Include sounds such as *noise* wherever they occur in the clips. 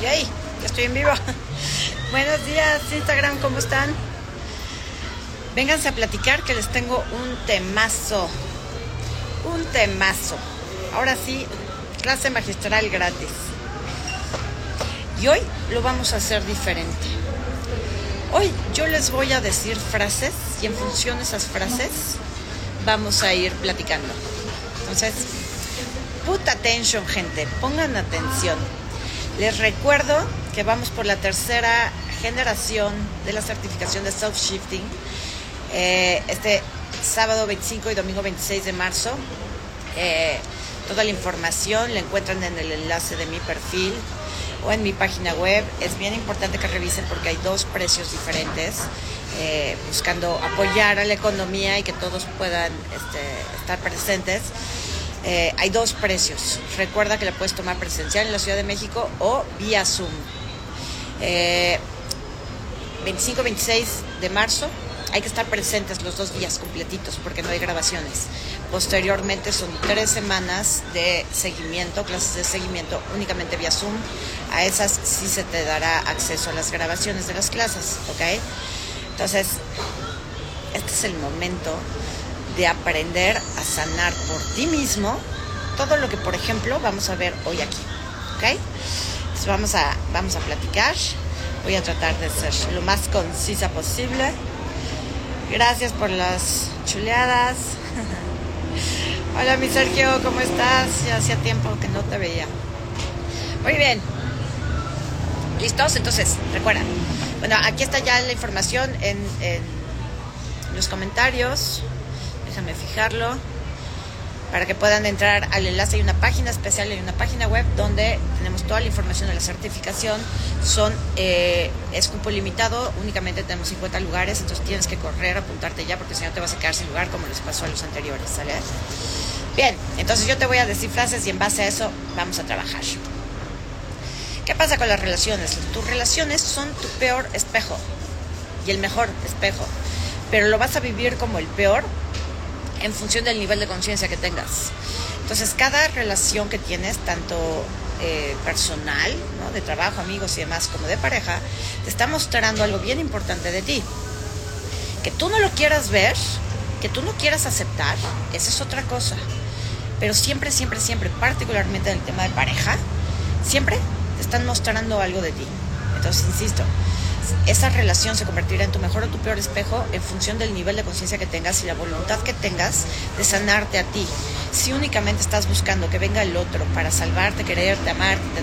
Yay, ya estoy en vivo. *laughs* Buenos días, Instagram, ¿cómo están? Vénganse a platicar que les tengo un temazo. Un temazo. Ahora sí, clase magistral gratis. Y hoy lo vamos a hacer diferente. Hoy yo les voy a decir frases y en función de esas frases vamos a ir platicando. Entonces, put attention, gente, pongan atención. Les recuerdo que vamos por la tercera generación de la certificación de self-shifting. Eh, este sábado 25 y domingo 26 de marzo. Eh, toda la información la encuentran en el enlace de mi perfil o en mi página web. Es bien importante que revisen porque hay dos precios diferentes, eh, buscando apoyar a la economía y que todos puedan este, estar presentes. Eh, hay dos precios. Recuerda que la puedes tomar presencial en la Ciudad de México o vía Zoom. 25-26 de marzo hay que estar presentes los dos días completitos porque no hay grabaciones. Posteriormente son tres semanas de seguimiento, clases de seguimiento únicamente vía Zoom. A esas sí se te dará acceso a las grabaciones de las clases, ¿ok? Entonces, este es el momento de aprender a sanar por ti mismo todo lo que, por ejemplo, vamos a ver hoy aquí, ¿ok? Entonces vamos a, vamos a platicar. Voy a tratar de ser lo más concisa posible. Gracias por las chuleadas. *laughs* Hola mi Sergio, ¿cómo estás? Ya hacía tiempo que no te veía. Muy bien. ¿Listos? Entonces, recuerda. Bueno, aquí está ya la información en, en los comentarios. Fijarlo para que puedan entrar al enlace. Hay una página especial, hay una página web donde tenemos toda la información de la certificación. Son, eh, limitado, únicamente tenemos 50 lugares, entonces tienes que correr, apuntarte ya, porque si no te vas a quedar sin lugar como les pasó a los anteriores, ¿sale? Bien, entonces yo te voy a decir frases y en base a eso vamos a trabajar. ¿Qué pasa con las relaciones? Tus relaciones son tu peor espejo y el mejor espejo, pero lo vas a vivir como el peor en función del nivel de conciencia que tengas. Entonces, cada relación que tienes, tanto eh, personal, ¿no? de trabajo, amigos y demás, como de pareja, te está mostrando algo bien importante de ti. Que tú no lo quieras ver, que tú no quieras aceptar, esa es otra cosa. Pero siempre, siempre, siempre, particularmente en el tema de pareja, siempre te están mostrando algo de ti. Entonces, insisto, esa relación se convertirá en tu mejor o tu peor espejo en función del nivel de conciencia que tengas y la voluntad que tengas de sanarte a ti. Si únicamente estás buscando que venga el otro para salvarte, quererte, amarte,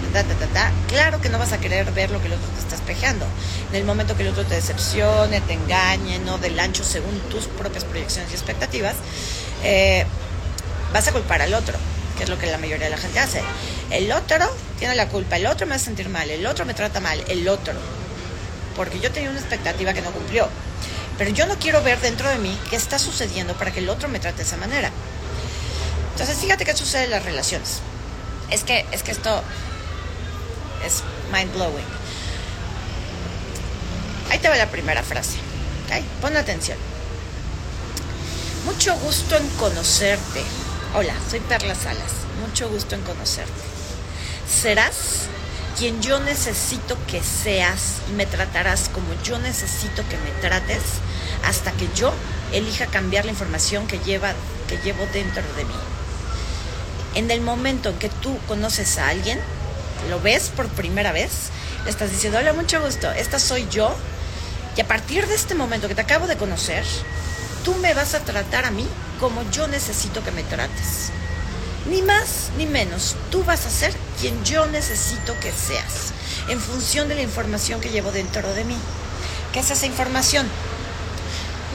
ta, claro que no vas a querer ver lo que el otro te está espejeando. En el momento que el otro te decepcione, te engañe, no del ancho según tus propias proyecciones y expectativas, eh, vas a culpar al otro, que es lo que la mayoría de la gente hace. El otro tiene la culpa, el otro me hace sentir mal, el otro me trata mal, el otro porque yo tenía una expectativa que no cumplió. Pero yo no quiero ver dentro de mí qué está sucediendo para que el otro me trate de esa manera. Entonces, fíjate qué sucede en las relaciones. Es que, es que esto es mind blowing. Ahí te va la primera frase. Pon atención. Mucho gusto en conocerte. Hola, soy Perla Salas. Mucho gusto en conocerte. Serás quien yo necesito que seas me tratarás como yo necesito que me trates hasta que yo elija cambiar la información que, lleva, que llevo dentro de mí. En el momento en que tú conoces a alguien, lo ves por primera vez, le estás diciendo, hola, mucho gusto, esta soy yo, y a partir de este momento que te acabo de conocer, tú me vas a tratar a mí como yo necesito que me trates. Ni más ni menos, tú vas a ser quien yo necesito que seas, en función de la información que llevo dentro de mí. ¿Qué es esa información?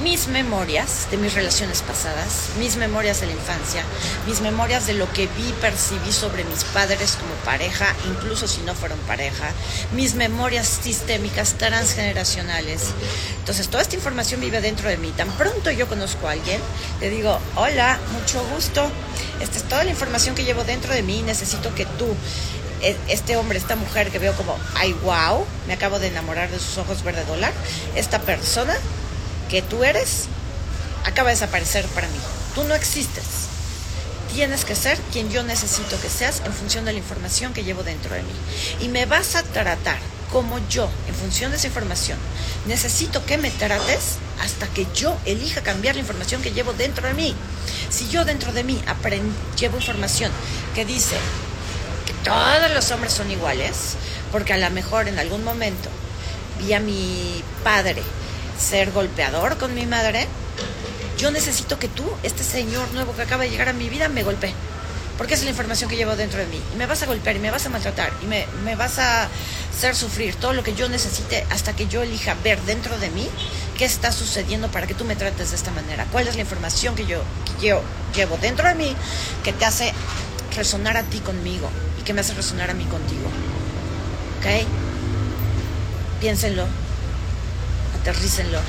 Mis memorias de mis relaciones pasadas, mis memorias de la infancia, mis memorias de lo que vi, percibí sobre mis padres como pareja, incluso si no fueron pareja, mis memorias sistémicas transgeneracionales. Entonces, toda esta información vive dentro de mí. Tan pronto yo conozco a alguien, le digo, hola, mucho gusto. Esta es toda la información que llevo dentro de mí. Necesito que tú este hombre, esta mujer que veo como, ay, wow, me acabo de enamorar de sus ojos verde dólar, esta persona que tú eres acaba de desaparecer para mí. Tú no existes. tienes que ser quien yo necesito que seas en función de la información que llevo dentro de mí. Y me vas a tratar como yo, en función de esa información, necesito que me trates hasta que yo elija cambiar la información que llevo dentro de mí. Si yo dentro de mí llevo información que dice que todos los hombres son iguales, porque a lo mejor en algún momento vi a mi padre ser golpeador con mi madre, yo necesito que tú, este señor nuevo que acaba de llegar a mi vida, me golpee. Porque es la información que llevo dentro de mí. Y me vas a golpear y me vas a maltratar y me, me vas a hacer sufrir todo lo que yo necesite hasta que yo elija ver dentro de mí qué está sucediendo para que tú me trates de esta manera. ¿Cuál es la información que yo, que yo llevo dentro de mí que te hace resonar a ti conmigo y que me hace resonar a mí contigo? ¿Ok? Piénsenlo, aterrícenlo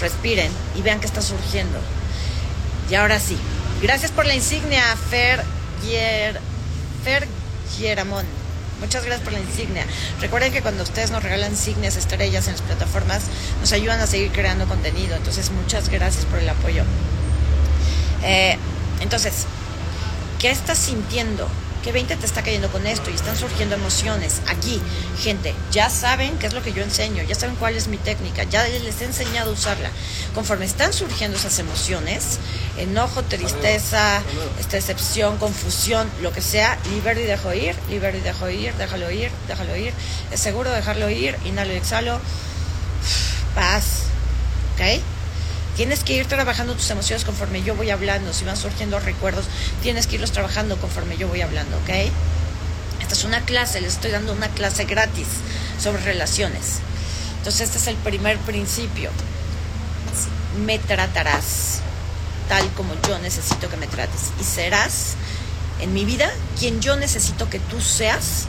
respiren y vean qué está surgiendo. Y ahora sí, gracias por la insignia, Fer, Gier, Fer Gieramón. Muchas gracias por la insignia. Recuerden que cuando ustedes nos regalan insignias, estrellas en las plataformas, nos ayudan a seguir creando contenido. Entonces, muchas gracias por el apoyo. Eh, entonces, ¿qué estás sintiendo? ¿Qué 20 te está cayendo con esto? Y están surgiendo emociones. Aquí, gente, ya saben qué es lo que yo enseño, ya saben cuál es mi técnica, ya les he enseñado a usarla. Conforme están surgiendo esas emociones, enojo, tristeza, esta decepción, confusión, lo que sea, libero y dejo ir, libero y dejo ir, déjalo ir, déjalo ir. Es seguro dejarlo ir, inhalo y exhalo. Paz. ¿Ok? Tienes que ir trabajando tus emociones conforme yo voy hablando. Si van surgiendo recuerdos, tienes que irlos trabajando conforme yo voy hablando, ¿ok? Esta es una clase, les estoy dando una clase gratis sobre relaciones. Entonces, este es el primer principio. Me tratarás tal como yo necesito que me trates. Y serás en mi vida quien yo necesito que tú seas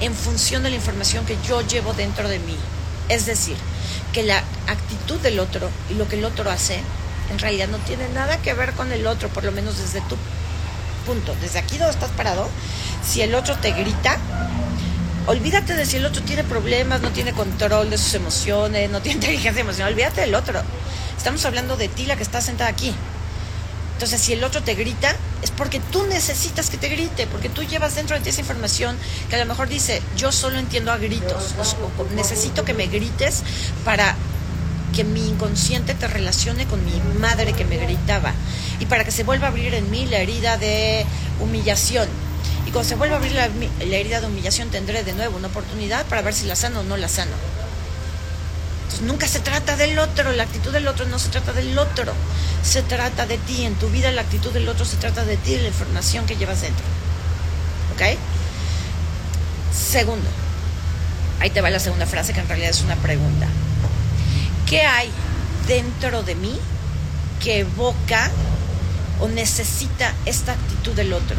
en función de la información que yo llevo dentro de mí. Es decir, que la actitud del otro y lo que el otro hace en realidad no tiene nada que ver con el otro, por lo menos desde tu punto, desde aquí donde estás parado, si el otro te grita, olvídate de si el otro tiene problemas, no tiene control de sus emociones, no tiene *laughs* inteligencia emocional, olvídate del otro. Estamos hablando de ti, la que está sentada aquí. Entonces, si el otro te grita, es porque tú necesitas que te grite, porque tú llevas dentro de ti esa información que a lo mejor dice, yo solo entiendo a gritos, o, necesito que me grites para que mi inconsciente te relacione con mi madre que me gritaba y para que se vuelva a abrir en mí la herida de humillación. Y cuando se vuelva a abrir la, la herida de humillación tendré de nuevo una oportunidad para ver si la sano o no la sano. Nunca se trata del otro, la actitud del otro no se trata del otro, se trata de ti. En tu vida la actitud del otro se trata de ti, de la información que llevas dentro. ¿Ok? Segundo, ahí te va la segunda frase que en realidad es una pregunta. ¿Qué hay dentro de mí que evoca o necesita esta actitud del otro?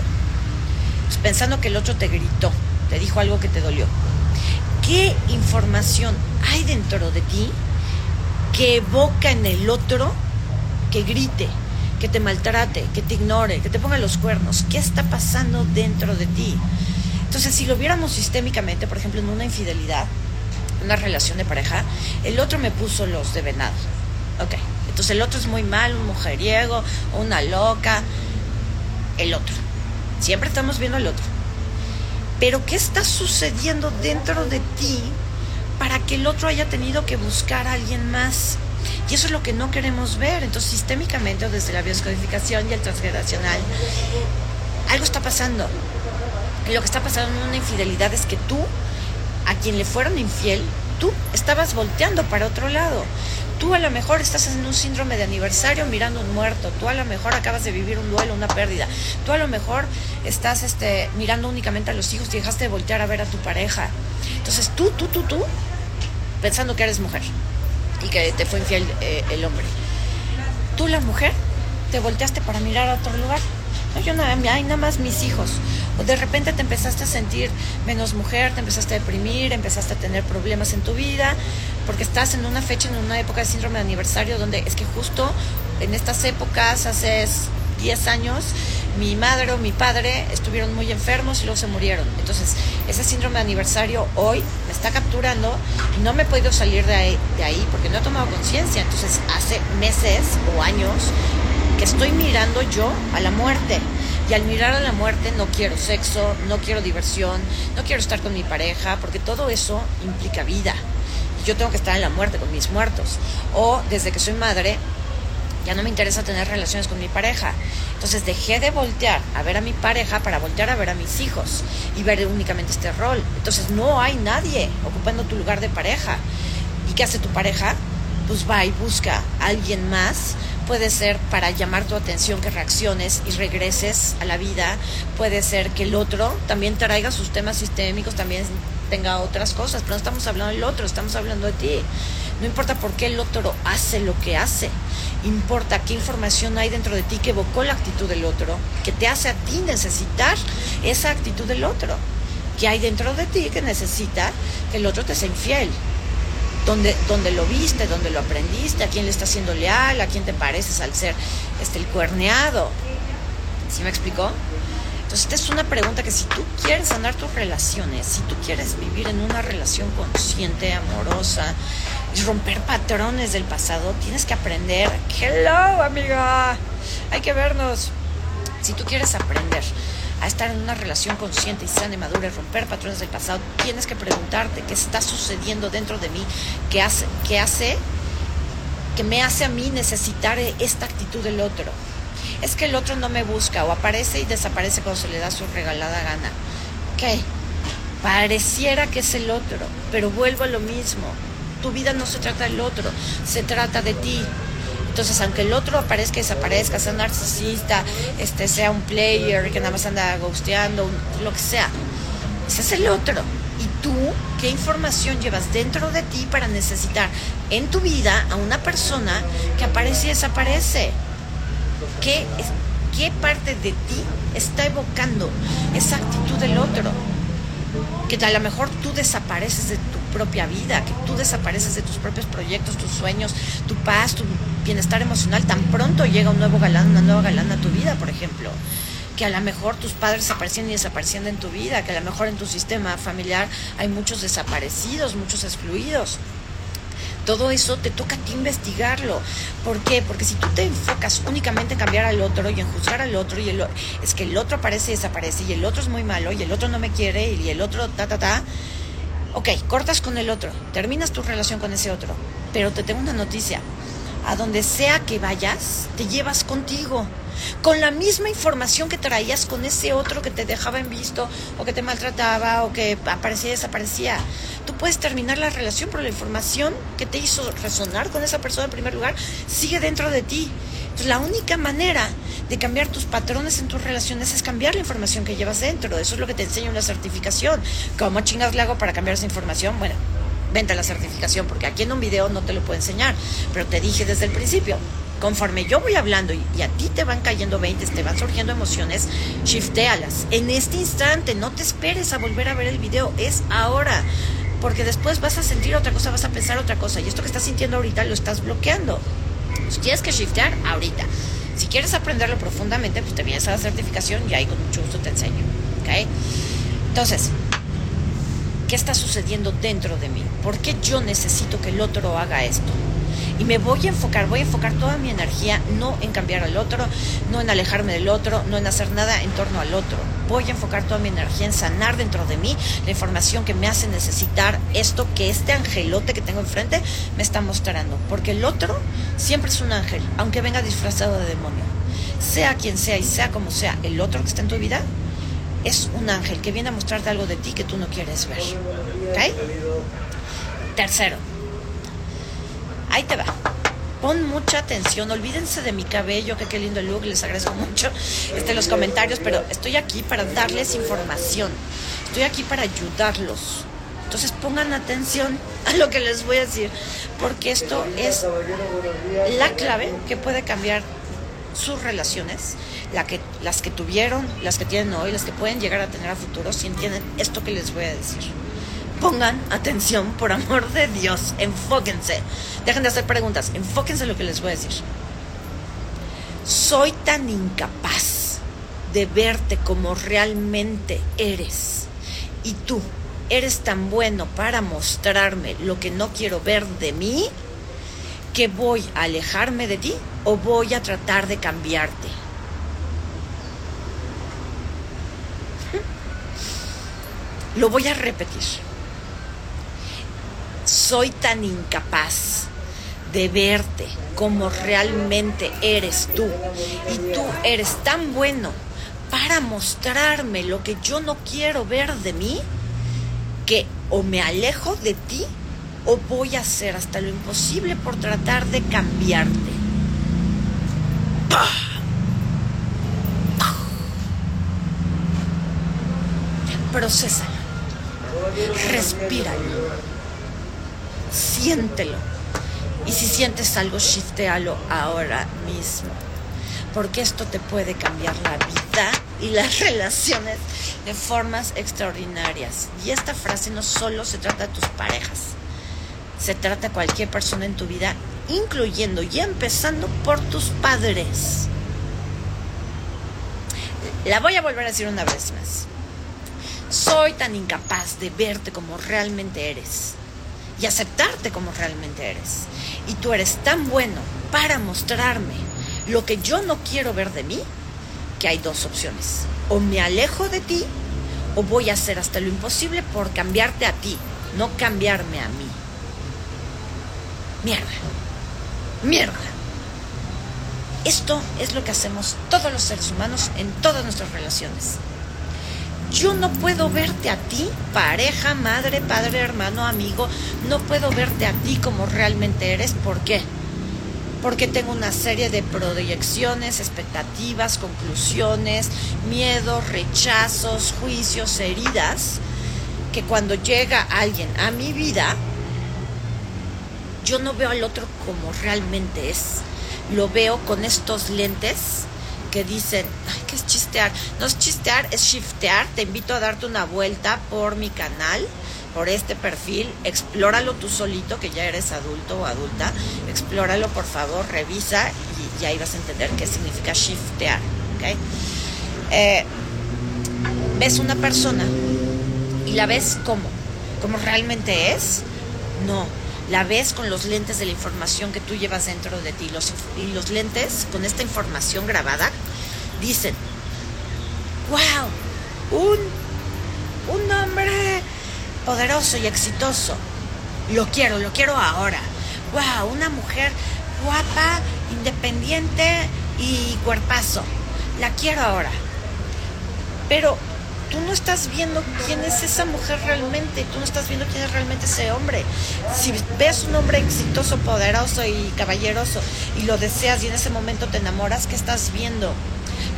Pues pensando que el otro te gritó, te dijo algo que te dolió qué información hay dentro de ti que evoca en el otro que grite, que te maltrate, que te ignore, que te ponga los cuernos. ¿Qué está pasando dentro de ti? Entonces, si lo viéramos sistémicamente, por ejemplo, en una infidelidad, una relación de pareja, el otro me puso los de venado. Ok, entonces el otro es muy mal, un mujeriego, una loca, el otro. Siempre estamos viendo al otro. Pero ¿qué está sucediendo dentro de ti para que el otro haya tenido que buscar a alguien más? Y eso es lo que no queremos ver. Entonces, sistémicamente o desde la bioscodificación y el transgeneracional, algo está pasando. Y lo que está pasando en una infidelidad es que tú, a quien le fueron infiel, tú estabas volteando para otro lado. Tú a lo mejor estás en un síndrome de aniversario mirando un muerto, tú a lo mejor acabas de vivir un duelo, una pérdida, tú a lo mejor estás este, mirando únicamente a los hijos y dejaste de voltear a ver a tu pareja. Entonces tú, tú, tú, tú, pensando que eres mujer y que te fue infiel eh, el hombre. Tú la mujer te volteaste para mirar a otro lugar. No, yo nada, hay nada más mis hijos. O de repente te empezaste a sentir menos mujer, te empezaste a deprimir, empezaste a tener problemas en tu vida, porque estás en una fecha, en una época de síndrome de aniversario, donde es que justo en estas épocas, hace 10 años, mi madre o mi padre estuvieron muy enfermos y luego se murieron. Entonces, ese síndrome de aniversario hoy me está capturando y no me he podido salir de ahí, de ahí porque no he tomado conciencia. Entonces, hace meses o años que estoy mirando yo a la muerte. Y al mirar a la muerte no quiero sexo, no quiero diversión, no quiero estar con mi pareja, porque todo eso implica vida. Y yo tengo que estar en la muerte con mis muertos. O desde que soy madre, ya no me interesa tener relaciones con mi pareja. Entonces dejé de voltear a ver a mi pareja para voltear a ver a mis hijos y ver únicamente este rol. Entonces no hay nadie ocupando tu lugar de pareja. ¿Y qué hace tu pareja? Pues va y busca a alguien más puede ser para llamar tu atención que reacciones y regreses a la vida, puede ser que el otro también traiga sus temas sistémicos, también tenga otras cosas, pero no estamos hablando del otro, estamos hablando de ti. No importa por qué el otro hace lo que hace, importa qué información hay dentro de ti que evocó la actitud del otro, que te hace a ti necesitar esa actitud del otro, que hay dentro de ti que necesita que el otro te sea infiel, donde, lo viste, donde lo aprendiste, a quién le estás siendo leal, a quién te pareces al ser este, el cuerneado. ¿Sí me explicó? Entonces, esta es una pregunta que si tú quieres sanar tus relaciones, si tú quieres vivir en una relación consciente, amorosa, romper patrones del pasado, tienes que aprender. Hello, amiga. Hay que vernos. Si tú quieres aprender a estar en una relación consciente y sana y madura y romper patrones del pasado, tienes que preguntarte qué está sucediendo dentro de mí, qué hace, qué que me hace a mí necesitar esta actitud del otro. Es que el otro no me busca o aparece y desaparece cuando se le da su regalada gana. ¿Qué? Pareciera que es el otro, pero vuelvo a lo mismo. Tu vida no se trata del otro, se trata de ti. Entonces, aunque el otro aparezca y desaparezca, sea narcisista, este, sea un player que nada más anda ghosteando, lo que sea, ese es el otro. ¿Y tú qué información llevas dentro de ti para necesitar en tu vida a una persona que aparece y desaparece? ¿Qué, qué parte de ti está evocando esa actitud del otro? Que a lo mejor tú desapareces de tu propia vida, que tú desapareces de tus propios proyectos, tus sueños, tu paz, tu bienestar emocional, tan pronto llega un nuevo galán, una nueva galana a tu vida, por ejemplo. Que a lo mejor tus padres desaparecían y desaparecían en tu vida, que a lo mejor en tu sistema familiar hay muchos desaparecidos, muchos excluidos. Todo eso te toca a ti investigarlo. ¿Por qué? Porque si tú te enfocas únicamente en cambiar al otro y en juzgar al otro, y es que el otro aparece y desaparece, y el otro es muy malo, y el otro no me quiere, y el otro ta, ta, ta, Ok, cortas con el otro, terminas tu relación con ese otro, pero te tengo una noticia. A donde sea que vayas, te llevas contigo, con la misma información que traías con ese otro que te dejaba en visto, o que te maltrataba, o que aparecía y desaparecía. Tú puedes terminar la relación, pero la información que te hizo resonar con esa persona en primer lugar sigue dentro de ti. Entonces, la única manera de cambiar tus patrones en tus relaciones es cambiar la información que llevas dentro. Eso es lo que te enseña una certificación. ¿Cómo chingas le hago para cambiar esa información? Bueno, vente la certificación, porque aquí en un video no te lo puedo enseñar, pero te dije desde el principio, conforme yo voy hablando y, a ti te van cayendo 20, te van surgiendo emociones, shiftéalas. En este instante, no te esperes a volver a ver el video, es ahora. Porque después vas a sentir otra cosa, vas a pensar otra cosa. Y esto que estás sintiendo ahorita lo estás bloqueando. Pues tienes que shiftear ahorita. Si quieres aprenderlo profundamente, pues te vienes a la certificación y ahí con mucho gusto te enseño. ¿Ok? Entonces, ¿qué está sucediendo dentro de mí? ¿Por qué yo necesito que el otro haga esto? Y me voy a enfocar, voy a enfocar toda mi energía no en cambiar al otro, no en alejarme del otro, no en hacer nada en torno al otro. Voy a enfocar toda mi energía en sanar dentro de mí la información que me hace necesitar esto que este angelote que tengo enfrente me está mostrando. Porque el otro siempre es un ángel, aunque venga disfrazado de demonio. Sea quien sea y sea como sea, el otro que está en tu vida es un ángel que viene a mostrarte algo de ti que tú no quieres ver. ¿Ok? Tercero, Ahí te va. Pon mucha atención, olvídense de mi cabello, que qué lindo look, les agradezco mucho este, los comentarios, pero estoy aquí para darles información, estoy aquí para ayudarlos. Entonces pongan atención a lo que les voy a decir, porque esto es la clave que puede cambiar sus relaciones, la que, las que tuvieron, las que tienen hoy, las que pueden llegar a tener a futuro, si entienden esto que les voy a decir pongan atención, por amor de Dios, enfóquense. Dejen de hacer preguntas, enfóquense en lo que les voy a decir. Soy tan incapaz de verte como realmente eres. Y tú eres tan bueno para mostrarme lo que no quiero ver de mí que voy a alejarme de ti o voy a tratar de cambiarte. Lo voy a repetir. Soy tan incapaz de verte como realmente eres tú. Y tú eres tan bueno para mostrarme lo que yo no quiero ver de mí, que o me alejo de ti o voy a hacer hasta lo imposible por tratar de cambiarte. Procésalo. Respíralo. Siéntelo. Y si sientes algo, shiftealo ahora mismo. Porque esto te puede cambiar la vida y las *laughs* relaciones de formas extraordinarias. Y esta frase no solo se trata de tus parejas, se trata de cualquier persona en tu vida, incluyendo y empezando por tus padres. La voy a volver a decir una vez más. Soy tan incapaz de verte como realmente eres y aceptarte como realmente eres. Y tú eres tan bueno para mostrarme lo que yo no quiero ver de mí, que hay dos opciones. O me alejo de ti o voy a hacer hasta lo imposible por cambiarte a ti, no cambiarme a mí. Mierda. Mierda. Esto es lo que hacemos todos los seres humanos en todas nuestras relaciones. Yo no puedo verte a ti, pareja, madre, padre, hermano, amigo, no puedo verte a ti como realmente eres. ¿Por qué? Porque tengo una serie de proyecciones, expectativas, conclusiones, miedos, rechazos, juicios, heridas, que cuando llega alguien a mi vida, yo no veo al otro como realmente es. Lo veo con estos lentes que dicen, ay, ¿qué es chistear? No es chistear, es shiftear. Te invito a darte una vuelta por mi canal, por este perfil. Explóralo tú solito, que ya eres adulto o adulta. Explóralo, por favor, revisa y, ahí vas a entender qué significa shiftear. ¿okay? Eh, ves una persona y la ves como, como realmente es. No, la ves con los lentes de la información que tú llevas dentro de ti. Los, y los lentes con esta información grabada dicen, wow, un, un hombre poderoso y exitoso. Lo quiero, lo quiero ahora. Wow, una mujer guapa, independiente y cuerpazo. La quiero ahora. Pero tú no estás viendo quién es esa mujer realmente, tú no estás viendo quién es realmente ese hombre. Si ves un hombre exitoso, poderoso y caballeroso y lo deseas y en ese momento te enamoras, ¿qué estás viendo?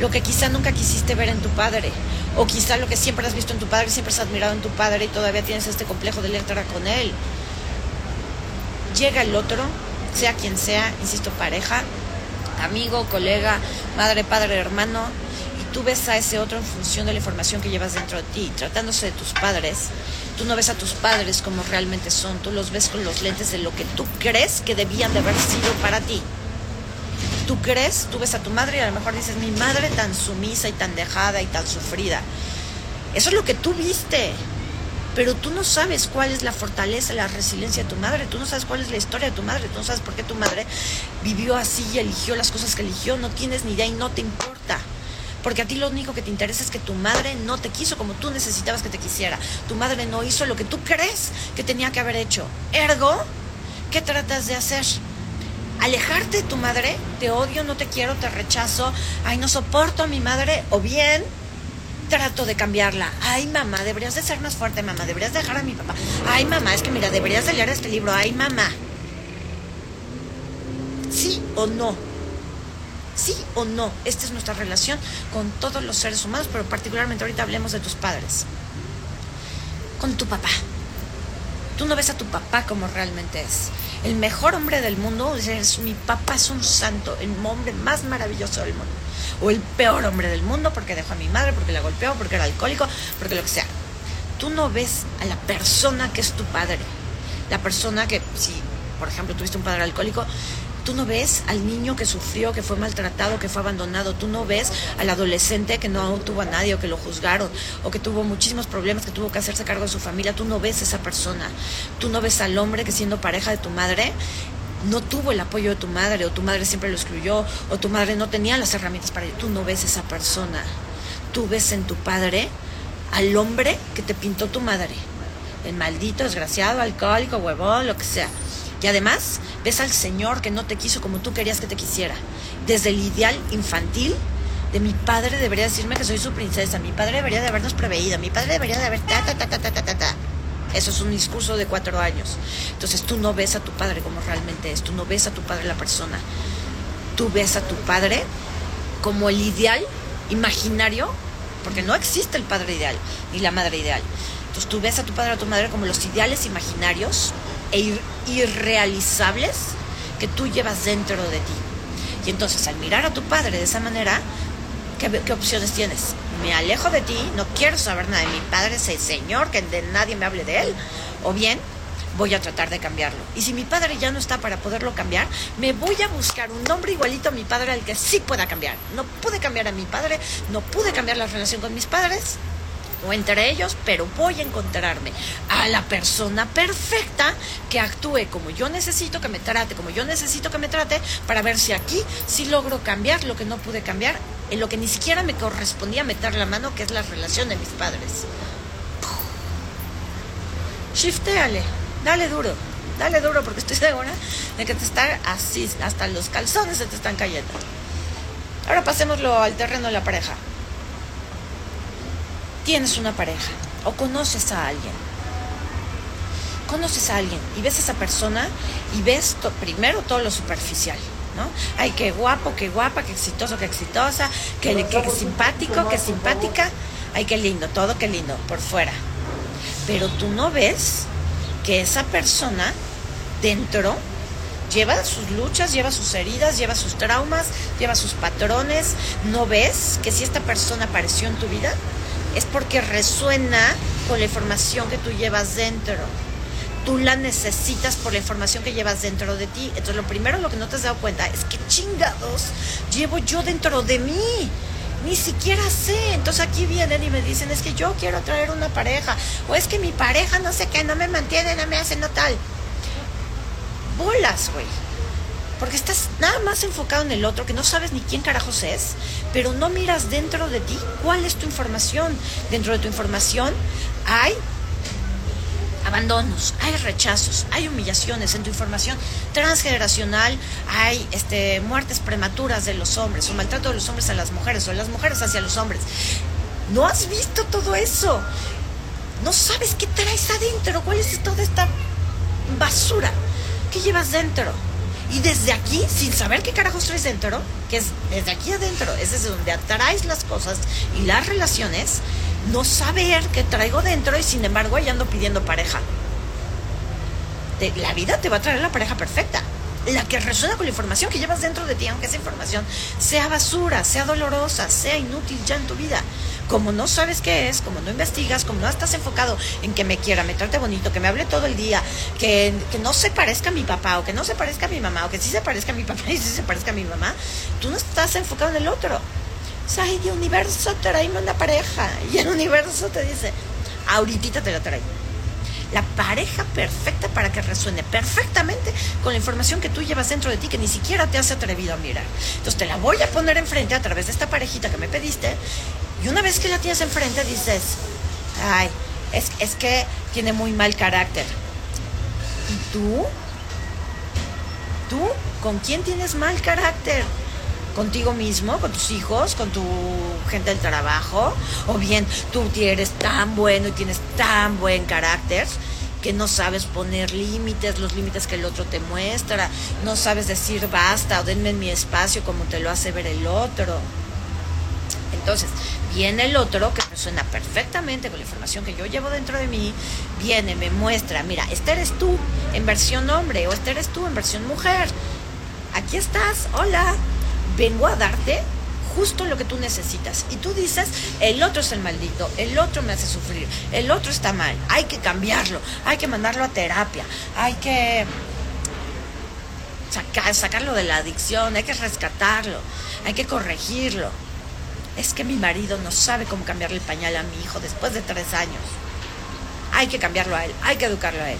Lo que quizá nunca quisiste ver en tu padre, o quizá lo que siempre has visto en tu padre, siempre has admirado en tu padre y todavía tienes este complejo de letra con él. Llega el otro, sea quien sea, insisto, pareja, amigo, colega, madre, padre, hermano, tú ves a ese otro en función de la información que llevas dentro de ti. Tratándose de tus padres, tú no ves a tus padres como realmente son, tú los ves con los lentes de lo que tú crees que debían de haber sido para ti. Tú crees, tú ves a tu madre y a lo mejor dices, mi madre tan sumisa y tan dejada y tan sufrida. Eso es lo que tú viste. Pero tú no sabes cuál es la fortaleza, la resiliencia de tu madre, tú no sabes cuál es la historia de tu madre, tú no sabes por qué tu madre vivió así y eligió las cosas que eligió, no tienes ni idea y no te importa. Porque a ti lo único que te interesa es que tu madre no te quiso como tú necesitabas que te quisiera. Tu madre no hizo lo que tú crees que tenía que haber hecho. Ergo, ¿qué tratas de hacer? Alejarte de tu madre, te odio, no te quiero, te rechazo, ay, no soporto a mi madre, o bien trato de cambiarla. Ay, mamá, deberías de ser más fuerte, mamá, deberías dejar a mi papá. Ay, mamá, es que mira, deberías de leer este libro. Ay, mamá. ¿Sí o no? ¿Sí o no? Esta es nuestra relación con todos los seres humanos, pero particularmente ahorita hablemos de tus padres. Con tu papá. Tú no ves a tu papá como realmente es. El mejor hombre del mundo, es, mi papá es un santo, el hombre más maravilloso del mundo. O el peor hombre del mundo porque dejó a mi madre, porque la golpeó, porque era alcohólico, porque lo que sea. Tú no ves a la persona que es tu padre. La persona que, si por ejemplo tuviste un padre alcohólico, Tú no ves al niño que sufrió, que fue maltratado, que fue abandonado. Tú no ves al adolescente que no tuvo a nadie o que lo juzgaron o que tuvo muchísimos problemas, que tuvo que hacerse cargo de su familia. Tú no ves a esa persona. Tú no ves al hombre que siendo pareja de tu madre no tuvo el apoyo de tu madre, o tu madre siempre lo excluyó, o tu madre no tenía las herramientas para ello. Tú no ves esa persona. Tú ves en tu padre al hombre que te pintó tu madre. El maldito, desgraciado, alcohólico, huevón, lo que sea. Y además ves al Señor que no te quiso como tú querías que te quisiera. Desde el ideal infantil de mi padre debería decirme que soy su princesa, mi padre debería de habernos proveído, mi padre debería de haber ta ta ta ta ta ta. ta. Eso es un discurso de cuatro años. Entonces tú no ves a tu padre como realmente es, tú no ves a tu padre la persona. Tú ves a tu padre como el ideal imaginario, porque no existe el padre ideal ni la madre ideal. Entonces tú ves a tu padre o a tu madre como los ideales imaginarios e irrealizables que tú llevas dentro de ti. Y entonces al mirar a tu padre de esa manera, ¿qué, opciones tienes? Me alejo de ti, no quiero saber nada de mi padre, ese señor, que de nadie me hable de él. O bien, voy a tratar de cambiarlo. Y si mi padre ya no está para poderlo cambiar, me voy a buscar un hombre igualito a mi padre al que sí pueda cambiar. No pude cambiar a mi padre, no pude cambiar la relación con mis padres, o entre ellos, pero voy a encontrarme a la persona perfecta que actúe como yo necesito que me trate, como yo necesito que me trate, para ver si aquí sí logro cambiar lo que no pude cambiar, en lo que ni siquiera me correspondía meter la mano, que es la relación de mis padres. Shiftéale, dale duro, dale duro, porque estoy segura de que te está así, hasta los calzones se te están cayendo. Ahora pasémoslo al terreno de la pareja tienes una pareja o conoces a alguien. Conoces a alguien y ves a esa persona y ves primero todo lo superficial, ¿no? Ay, qué guapo, qué guapa, qué exitoso, qué exitosa, qué, qué simpático, qué simpática. Ay, qué lindo, todo qué lindo, por fuera. Pero tú no ves que esa persona dentro lleva sus luchas, lleva sus heridas, lleva sus traumas, lleva sus patrones. ¿No ves que si esta persona apareció en tu vida, es porque resuena con la información que tú llevas dentro. Tú la necesitas por la información que llevas dentro de ti. Entonces lo primero lo que no te has dado cuenta es que chingados llevo yo dentro de mí. Ni siquiera sé. Entonces aquí vienen y me dicen, es que yo quiero traer una pareja. O es que mi pareja no sé qué, no me mantiene, no me hace, no tal. Bolas, güey porque estás nada más enfocado en el otro, que no sabes ni quién carajos es, pero no miras dentro de ti cuál es tu información. Dentro de tu información hay abandonos, hay rechazos, hay humillaciones en tu información transgeneracional, hay este, muertes prematuras de los hombres, o maltrato de los hombres a las mujeres, o las mujeres hacia los hombres. No has visto todo eso. No sabes qué traes adentro, cuál es toda esta basura que llevas dentro. Y desde aquí, sin saber qué carajos traes dentro, que es desde aquí adentro, es desde donde atraes las cosas y las relaciones, no saber qué traigo dentro y sin embargo ahí ando pidiendo pareja. la vida te va a traer la pareja perfecta la que resuena con la información que llevas dentro de ti, aunque esa información sea basura, sea dolorosa, sea inútil ya en tu vida. Como no sabes qué es, como no investigas, como no estás enfocado en que me quiera, me trate bonito, que me hable todo el día, que, no se parezca a mi papá, o que no se parezca a mi mamá, o que sí se parezca a mi papá *laughs* y sí se parezca a mi mamá, tú no estás enfocado en el otro. O sea, el universo trae una pareja *laughs* y el universo te dice, ahorita te la traigo la pareja perfecta para que resuene perfectamente con la información que tú llevas dentro de ti que ni siquiera te has atrevido a mirar. Entonces te la voy a poner enfrente a través de esta parejita que me pediste y una vez que la tienes enfrente dices, ay, es, es que tiene muy mal carácter. ¿Y tú? ¿Tú? ¿Con quién tienes mal carácter? contigo mismo, con tus hijos, con tu gente del trabajo, o bien tú eres tan bueno y tienes tan buen carácter que no sabes poner límites, los límites que el otro te muestra, no sabes decir basta o denme mi espacio como te lo hace ver el otro. Entonces, viene el otro que resuena perfectamente con la información que yo llevo dentro de mí, viene, me muestra, mira, este eres tú en versión hombre o este eres tú en versión mujer. Aquí estás, hola, vengo a darte justo lo que tú necesitas. Y tú dices, el otro es el maldito, el otro me hace sufrir, el otro está mal, hay que cambiarlo, hay que mandarlo a terapia, hay que sacar, sacarlo de la adicción, hay que rescatarlo, hay que corregirlo. Es que mi marido no sabe cómo cambiarle el pañal a mi hijo después de tres años. Hay que cambiarlo a él, hay que educarlo a él.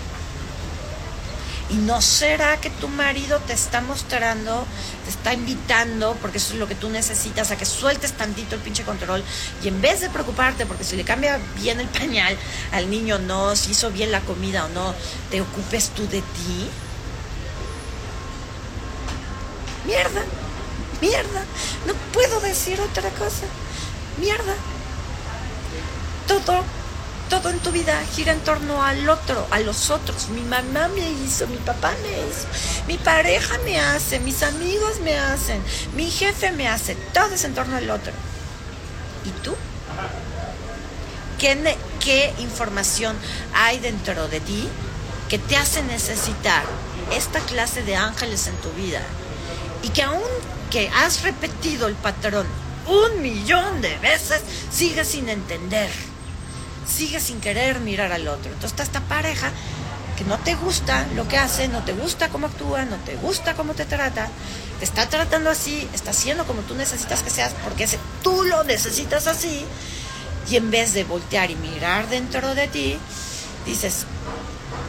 ¿Y no será que tu marido te está mostrando, te está invitando, porque eso es lo que tú necesitas, a que sueltes tantito el pinche control y en vez de preocuparte porque si le cambia bien el pañal al niño no, si hizo bien la comida o no, te ocupes tú de ti? Mierda, mierda, no puedo decir otra cosa. Mierda. Todo todo en tu vida gira en torno al otro, a los otros. Mi mamá me hizo, mi papá me hizo, mi pareja me hace, mis amigos me hacen, mi jefe me hace, todo es en torno al otro. ¿Y tú? ¿Qué, qué información hay dentro de ti que te hace necesitar esta clase de ángeles en tu vida? Y que aún que has repetido el patrón un millón de veces, sigues sin entender sigue sin querer mirar al otro. Entonces está esta pareja que no te gusta lo que hace, no te gusta cómo actúa, no te gusta cómo te trata, te está tratando así, está haciendo como tú necesitas que seas, porque tú lo necesitas así, y en vez de voltear y mirar dentro de ti, dices,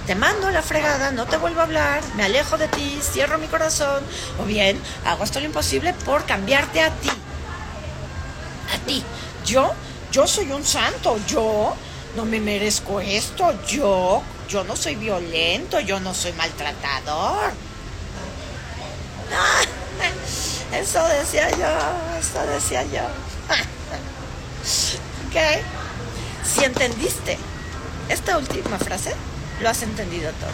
te mando la fregada, no te vuelvo a hablar, me alejo de ti, cierro mi corazón, o bien hago esto lo imposible por cambiarte a ti. A ti. Yo, yo soy un santo, yo no me merezco esto, yo, yo no soy violento, yo no soy maltratador. eso decía yo, eso decía yo. *laughs* ok, si entendiste esta última frase, lo has entendido todo.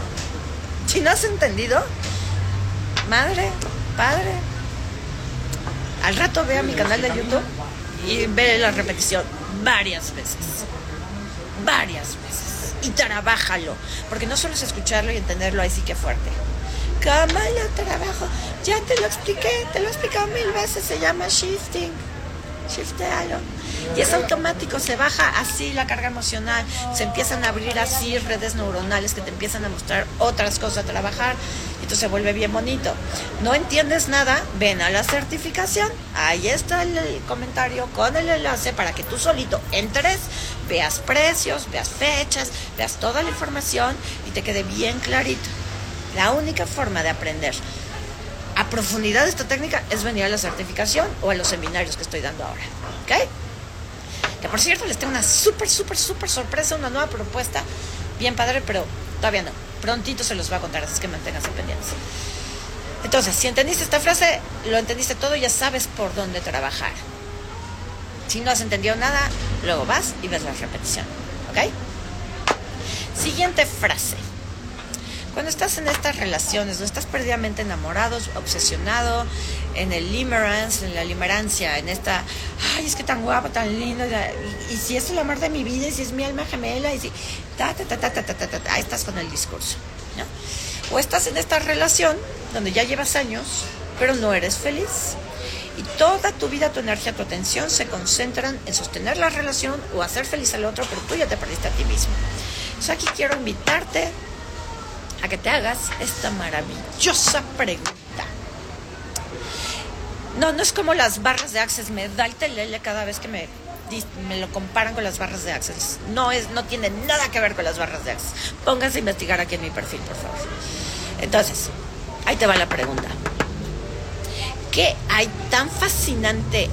Si no has entendido, madre, padre, al rato ve a mi canal de YouTube y ve la repetición varias veces varias veces y trabájalo, porque no solo es escucharlo y entenderlo ahí sí que fuerte. ¿Cómo lo trabajo? Ya te lo expliqué, te lo he explicado mil veces, se llama shifting. Shiftealo. Y es automático, se baja así la carga emocional, se empiezan a abrir así redes neuronales que te empiezan a mostrar otras cosas a trabajar se vuelve bien bonito. ¿No entiendes nada? Ven a la certificación. Ahí está el comentario con el enlace para que tú solito entres, veas precios, veas fechas, veas toda la información y te quede bien clarito. La única forma de aprender a profundidad esta técnica es venir a la certificación o a los seminarios que estoy dando ahora. ¿Ok? Que por cierto les tengo una súper, súper, súper sorpresa, una nueva propuesta. Bien padre, pero todavía no prontito se los va a contar, así que manténganse pendientes. Entonces, si entendiste esta frase, lo entendiste todo, ya sabes por dónde trabajar. Si no has entendido nada, luego vas y ves la repetición. ¿Ok? Siguiente frase. Cuando estás en estas relaciones, no estás perdidamente enamorado, obsesionado, en el limerance, en la limerancia, en esta, ay, es que tan guapo, tan lindo, y, si es el amor de mi vida, y si es mi alma gemela, y si, ta, ta, ta, ta, ta, ta, ta, ahí estás con el discurso, ¿no? O estás en esta relación donde ya llevas años, pero no eres feliz. Y toda tu vida, tu energía, tu atención se concentran en sostener la relación o hacer feliz al otro, pero tú ya te perdiste a ti mismo. Entonces aquí quiero invitarte a que te hagas esta maravillosa pregunta. No, no es como las barras de Access, me da el telele cada vez que me, me lo comparan con las barras de Access. No, es, no tiene nada que ver con las barras de Access. Pónganse a investigar aquí en mi perfil, por favor. Entonces, ahí te va la pregunta. ¿Qué hay tan fascinante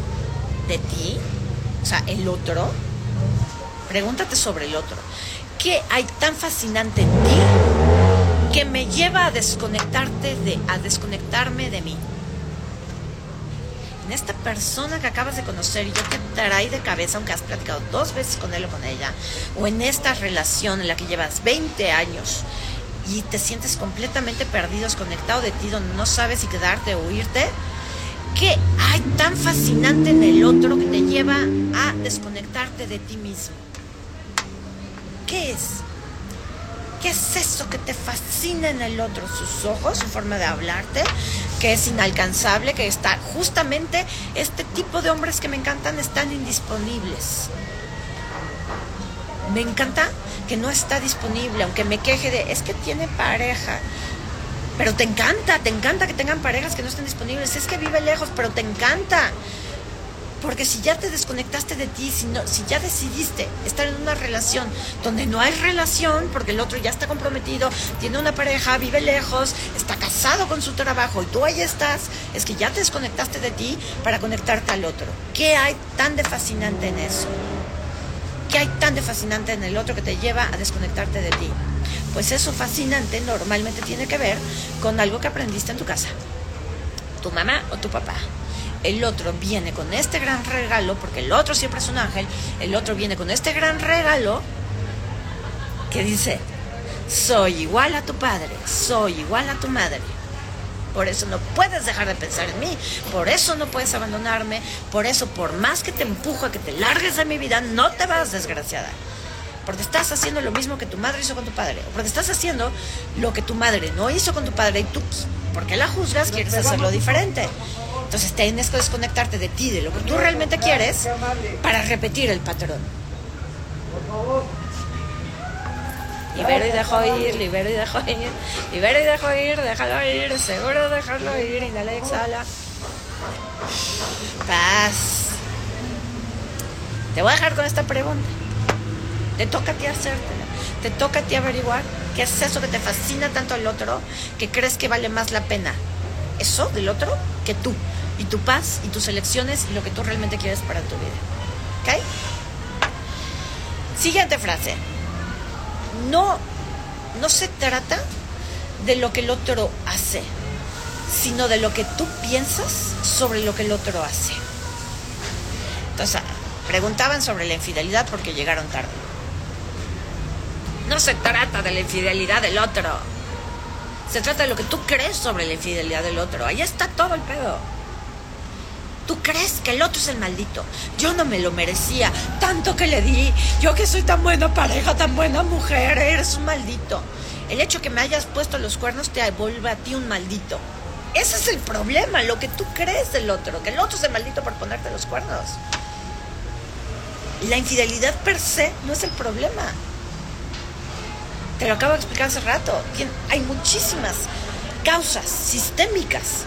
de ti? O sea, el otro. Pregúntate sobre el otro. ¿Qué hay tan fascinante en ti que me lleva a desconectarte de, a desconectarme de mí. En esta persona que acabas de conocer y yo te trae de cabeza, aunque has platicado dos veces con él o con ella, o en esta relación en la que llevas 20 años y te sientes completamente perdido, desconectado de ti, donde no sabes si quedarte o irte, ¿qué hay tan fascinante en el otro que te lleva a desconectarte de ti mismo? ¿Qué es? ¿Qué es eso que te fascina en el otro? Sus ojos, su forma de hablarte, que es inalcanzable, que está justamente este tipo de hombres que me encantan están indisponibles. Me encanta que no está disponible, aunque me queje de, es que tiene pareja. Pero te encanta, te encanta que tengan parejas que no estén disponibles. Es que vive lejos, pero te encanta. Porque si ya te desconectaste de ti, si, si ya decidiste estar en una relación donde no hay relación, porque el otro ya está comprometido, tiene una pareja, vive lejos, está casado con su trabajo y tú ahí estás, es que ya te desconectaste de ti para conectarte al otro. ¿Qué hay tan de fascinante en eso? ¿Qué hay tan de fascinante en el otro que te lleva a desconectarte de ti? Pues eso fascinante normalmente tiene que ver con algo que aprendiste en tu casa. Tu mamá o tu papá el otro viene con este gran regalo, porque el otro siempre es un ángel, el otro viene con este gran regalo que dice, soy igual a tu padre, soy igual a tu madre. Por eso no puedes dejar de pensar en mí, por eso no puedes abandonarme, por eso por más que te empujo a que te largues de mi vida, no te vas desgraciada. Porque estás haciendo lo mismo que tu madre hizo con tu padre, o porque estás haciendo lo que tu madre no hizo con tu padre y tú, porque la juzgas, quieres hacerlo diferente. Entonces tienes que desconectarte de ti, de lo que tú realmente quieres, para repetir el patrón. Libero y dejo ir, libero y dejo ir, libero y dejo ir, déjalo ir, seguro dejarlo ir, inhala y exhala. Paz. Te voy a dejar con esta pregunta. Te toca a ti hacértela. Te toca a ti averiguar qué es eso que te fascina tanto al otro que crees que vale más la pena. Eso del otro que tú y tu paz y tus elecciones y lo que tú realmente quieres para tu vida. ¿Ok? Siguiente frase. No, no se trata de lo que el otro hace, sino de lo que tú piensas sobre lo que el otro hace. Entonces, preguntaban sobre la infidelidad porque llegaron tarde. No se trata de la infidelidad del otro. Se trata de lo que tú crees sobre la infidelidad del otro. Ahí está todo el pedo. Tú crees que el otro es el maldito. Yo no me lo merecía. Tanto que le di. Yo que soy tan buena pareja, tan buena mujer, eres un maldito. El hecho que me hayas puesto los cuernos te vuelve a ti un maldito. Ese es el problema, lo que tú crees del otro, que el otro es el maldito por ponerte los cuernos. La infidelidad per se no es el problema. Te lo acabo de explicar hace rato. Hay muchísimas causas sistémicas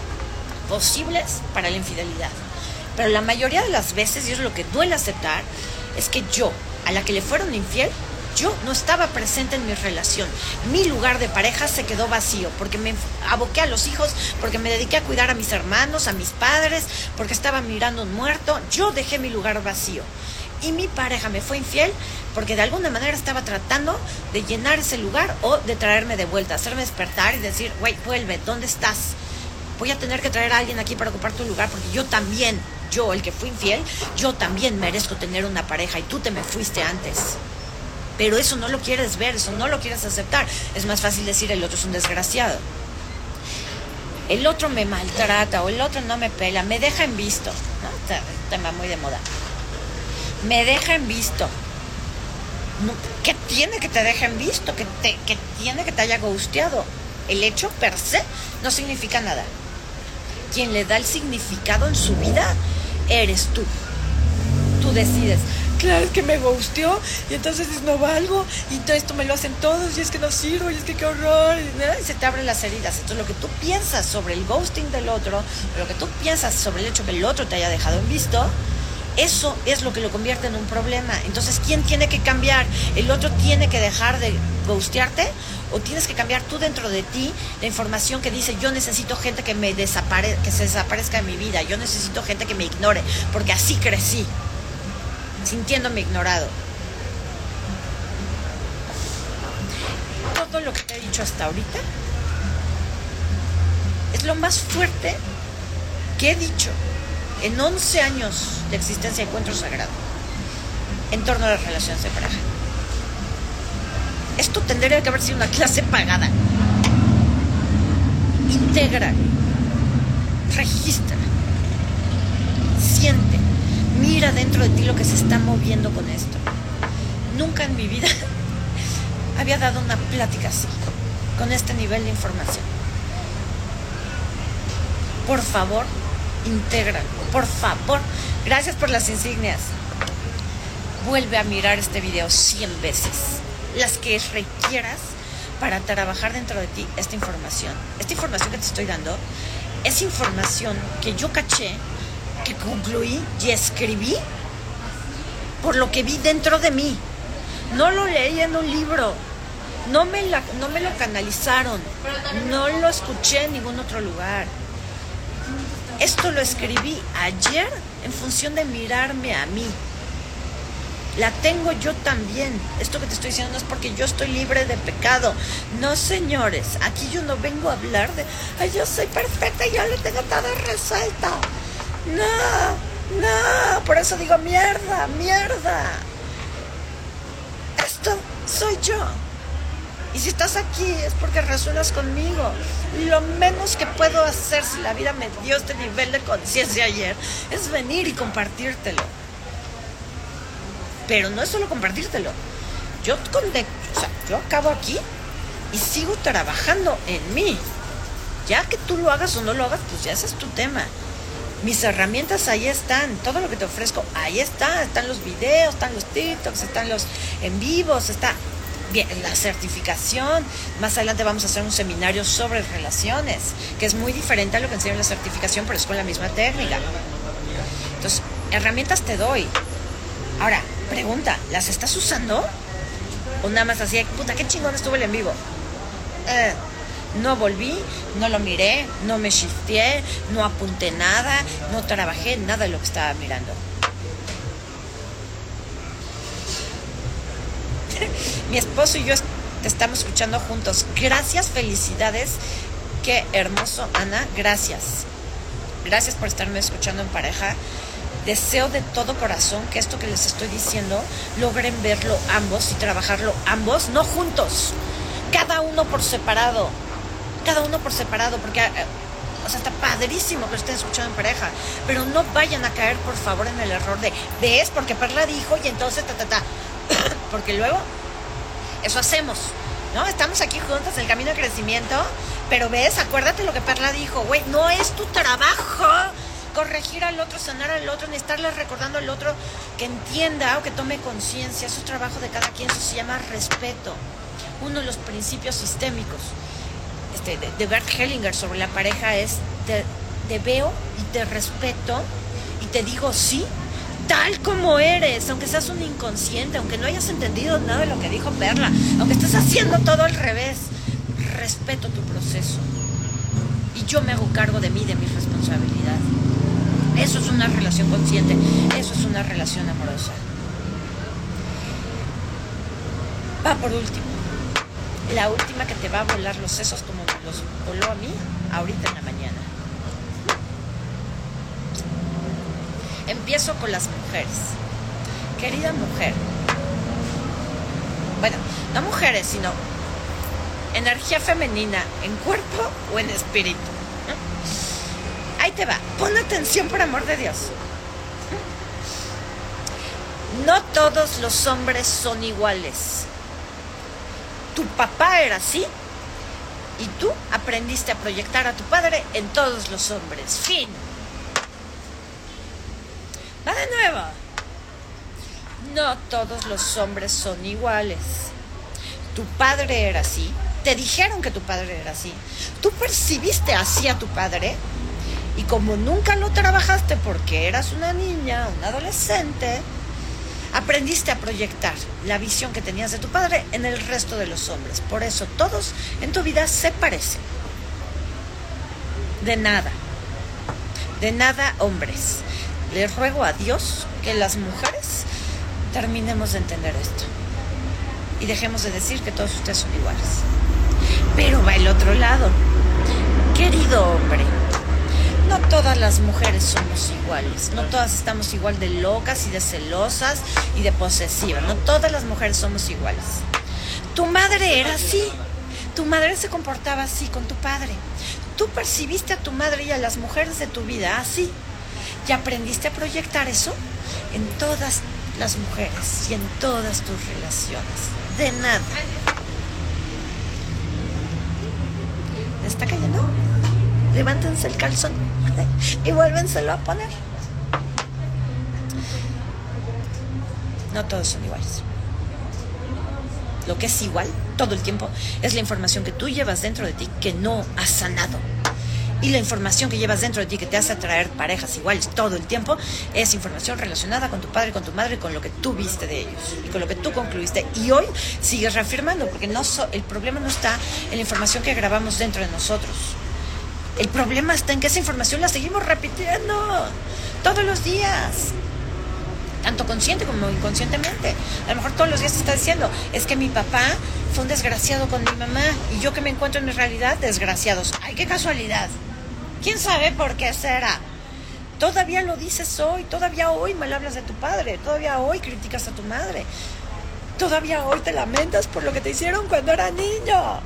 posibles para la infidelidad. Pero la mayoría de las veces, y es lo que duele aceptar, es que yo, a la que le fueron infiel, yo no estaba presente en mi relación. Mi lugar de pareja se quedó vacío porque me aboqué a los hijos, porque me dediqué a cuidar a mis hermanos, a mis padres, porque estaba mirando un muerto. Yo dejé mi lugar vacío. Y mi pareja me fue infiel porque de alguna manera estaba tratando de llenar ese lugar o de traerme de vuelta, hacerme despertar y decir, güey, vuelve, ¿dónde estás? Voy a tener que traer a alguien aquí para ocupar tu lugar porque yo también yo, el que fui infiel, yo también merezco tener una pareja y tú te me fuiste antes. Pero eso no lo quieres ver, eso no lo quieres aceptar. Es más fácil decir el otro es un desgraciado. El otro me maltrata o el otro no me pela, me deja en visto. ¿no? Tema muy de moda. Me deja en visto. ¿Qué tiene que te deje en visto? ¿Qué, tiene que te haya gusteado? El hecho per se no significa nada. Quien le da el significado en su vida eres tú. Tú decides. Claro, es que me gusteó y entonces no valgo y todo esto me lo hacen todos y es que no sirvo y es que qué horror y, se te abren las heridas. Entonces lo que tú piensas sobre el ghosting del otro, lo que tú piensas sobre el hecho que el otro te haya dejado en visto, eso es lo que lo convierte en un problema. Entonces, ¿quién tiene que cambiar? ¿El otro tiene que dejar de ghostearte? ¿O tienes que cambiar tú dentro de ti la información que dice yo necesito gente que me desapare que se desaparezca de mi vida, yo necesito gente que me ignore, porque así crecí, sintiéndome ignorado? Todo lo que te he dicho hasta ahorita es lo más fuerte que he dicho en 11 años de existencia de Encuentro Sagrado en torno a las relaciones de pareja. Esto tendría que haber sido una clase pagada. Integra, registra, siente, mira dentro de ti lo que se está moviendo con esto. Nunca en mi vida *laughs* había dado una plática así, con este nivel de información. Por favor, integra, por favor. Gracias por las insignias. Vuelve a mirar este video 100 veces, las que requieras para trabajar dentro de ti esta información. Esta información que te estoy dando es información que yo caché que concluí y escribí por lo que vi dentro de mí. No lo leí en un libro, no me, no me lo canalizaron, no lo escuché en ningún otro lugar. Esto lo escribí ayer en función de mirarme a mí. La tengo yo también. Esto que te estoy diciendo no es porque yo estoy libre de pecado. No, señores. Aquí yo no vengo a hablar de, ay, yo soy perfecta y yo lo tengo todo resuelto. No, no. Por eso digo, mierda, mierda. Esto soy yo. Y si estás aquí es porque resuenas conmigo. Lo menos que puedo hacer si la vida me dio este nivel de conciencia ayer es venir y compartírtelo. Pero no es solo compartírtelo. Yo, o sea, yo acabo aquí y sigo trabajando en mí. Ya que tú lo hagas o no lo hagas, pues ya ese es tu tema. Mis herramientas ahí están, todo lo que te ofrezco, ahí está, están los videos, están los TikToks, están los en vivos, está Bien, la certificación, más adelante vamos a hacer un seminario sobre relaciones, que es muy diferente a lo que enseña la certificación, pero es con la misma técnica. Entonces, herramientas te doy. Ahora, pregunta, ¿las estás usando? O nada más así, puta, qué chingón estuvo el en vivo. Eh, no volví, no lo miré, no me shifté, no apunté nada, no trabajé nada de lo que estaba mirando. *laughs* Mi esposo y yo te estamos escuchando juntos. Gracias, felicidades. Qué hermoso, Ana. Gracias. Gracias por estarme escuchando en pareja. Deseo de todo corazón que esto que les estoy diciendo logren verlo ambos y trabajarlo ambos, no juntos. Cada uno por separado. Cada uno por separado, porque eh, o sea, está padrísimo que lo estén escuchando en pareja, pero no vayan a caer, por favor, en el error de, ves, porque Perla dijo y entonces, ta, ta, ta. Porque luego eso hacemos, ¿no? Estamos aquí juntos en el camino de crecimiento, pero ves, acuérdate lo que Perla dijo, güey, no es tu trabajo corregir al otro, sanar al otro, ni estarle recordando al otro que entienda o que tome conciencia, es su trabajo de cada quien, eso se llama respeto, uno de los principios sistémicos este, de, Bert Hellinger sobre la pareja es te veo y te respeto y te digo sí tal como eres, aunque seas un inconsciente, aunque no hayas entendido nada de lo que dijo Perla, aunque estés haciendo todo al revés, respeto tu proceso. Y yo me hago cargo de mí, de mi responsabilidad. Eso es una relación consciente, eso es una relación amorosa. Va por último. La última que te va a volar los sesos como los voló a mí ahorita en la mañana. Empiezo con las mujeres. Querida mujer, bueno, no mujeres, sino energía femenina en cuerpo o en espíritu. Ahí te va, pon atención por amor de Dios. No todos los hombres son iguales. Tu papá era así y tú aprendiste a proyectar a tu padre en todos los hombres. Fin. No todos los hombres son iguales. Tu padre era así. Te dijeron que tu padre era así. Tú percibiste así a tu padre. Y como nunca lo trabajaste porque eras una niña, un adolescente, aprendiste a proyectar la visión que tenías de tu padre en el resto de los hombres. Por eso todos en tu vida se parecen. De nada. De nada hombres le ruego a Dios que las mujeres terminemos de entender esto y dejemos de decir que todos ustedes son iguales. Pero va el otro lado. Querido hombre, no todas las mujeres somos iguales, no todas estamos igual de locas y de celosas y de posesivas, no todas las mujeres somos iguales. Tu madre era así, tu madre se comportaba así con tu padre, tú percibiste a tu madre y a las mujeres de tu vida así, y aprendiste a proyectar eso en todas las mujeres y en todas tus relaciones. De nada. está cayendo? Levántense el calzón *laughs* y vuélvenselo a poner. No todos son iguales. Lo que es igual todo el tiempo es la información que tú llevas dentro de ti que no has sanado Y la información que llevas dentro de ti que te hace atraer parejas iguales todo el tiempo es información relacionada con tu padre, con tu madre, con lo que tú viste de ellos y con lo que tú concluiste. Y hoy sigues reafirmando, porque no el problema no está en la información que grabamos dentro de nosotros. El problema está en que esa información la seguimos repitiendo todos los días tanto consciente como inconscientemente. A lo mejor todos los días te está diciendo, es que mi papá fue un desgraciado con mi mamá y yo que me encuentro en mi realidad, desgraciados. Ay, qué casualidad. ¿Quién sabe por qué será? Todavía lo dices hoy, todavía hoy mal hablas de tu padre, todavía hoy criticas a tu madre, todavía hoy te lamentas por lo que te hicieron cuando era niño.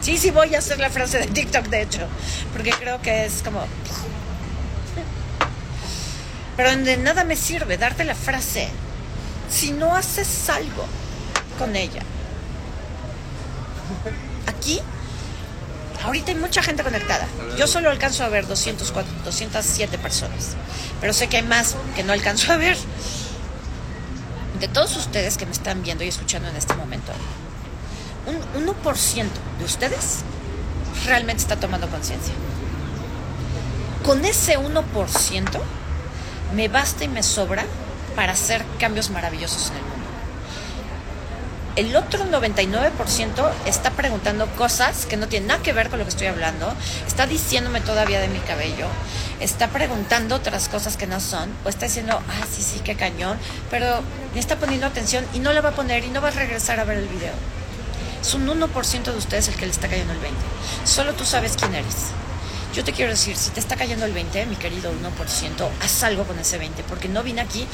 Sí, sí voy a hacer la frase de TikTok, de hecho, porque creo que es como pero de nada me sirve darte la frase si no haces algo con ella. Aquí, ahorita hay mucha gente conectada. Yo solo alcanzo a ver 204, 207 personas. Pero sé que hay más que no alcanzo a ver. De todos ustedes que me están viendo y escuchando en este momento, un 1% de ustedes realmente está tomando conciencia. Con ese 1%, me basta y me sobra para hacer cambios maravillosos en el mundo. El otro 99% está preguntando cosas que no tienen nada que ver con lo que estoy hablando, está diciéndome todavía de mi cabello, está preguntando otras cosas que no son, o está diciendo, ah, sí, sí, qué cañón, pero me está poniendo atención y no la va a poner y no va a regresar a ver el video. Es un 1% de ustedes el que le está cayendo el 20. Solo tú sabes quién eres. Yo te quiero decir, si te está cayendo el 20, mi querido 1%, haz algo con ese 20, porque no vine aquí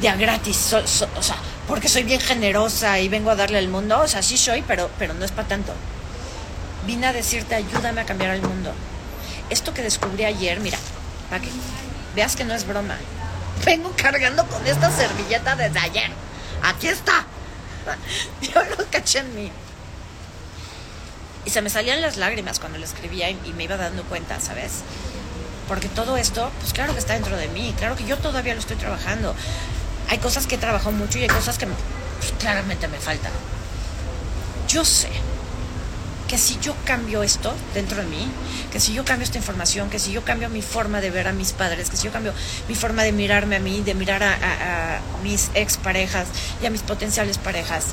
de a gratis, o sea, porque soy bien generosa y vengo a darle al mundo, o sea, sí soy, pero, pero no es para tanto. Vine a decirte, ayúdame a cambiar el mundo. Esto que descubrí ayer, mira, para que veas que no es broma. Vengo cargando con esta servilleta desde ayer. Aquí está. *laughs* Yo lo caché en mí. Y se me salían las lágrimas cuando lo escribía y, me iba dando cuenta, ¿sabes? Porque todo esto, pues claro que está dentro de mí, claro que yo todavía lo estoy trabajando. Hay cosas que he trabajado mucho y hay cosas que pues, claramente me faltan. Yo sé que si yo cambio esto dentro de mí, que si yo cambio esta información, que si yo cambio mi forma de ver a mis padres, que si yo cambio mi forma de mirarme a mí, de mirar a, a, a mis exparejas y a mis potenciales parejas,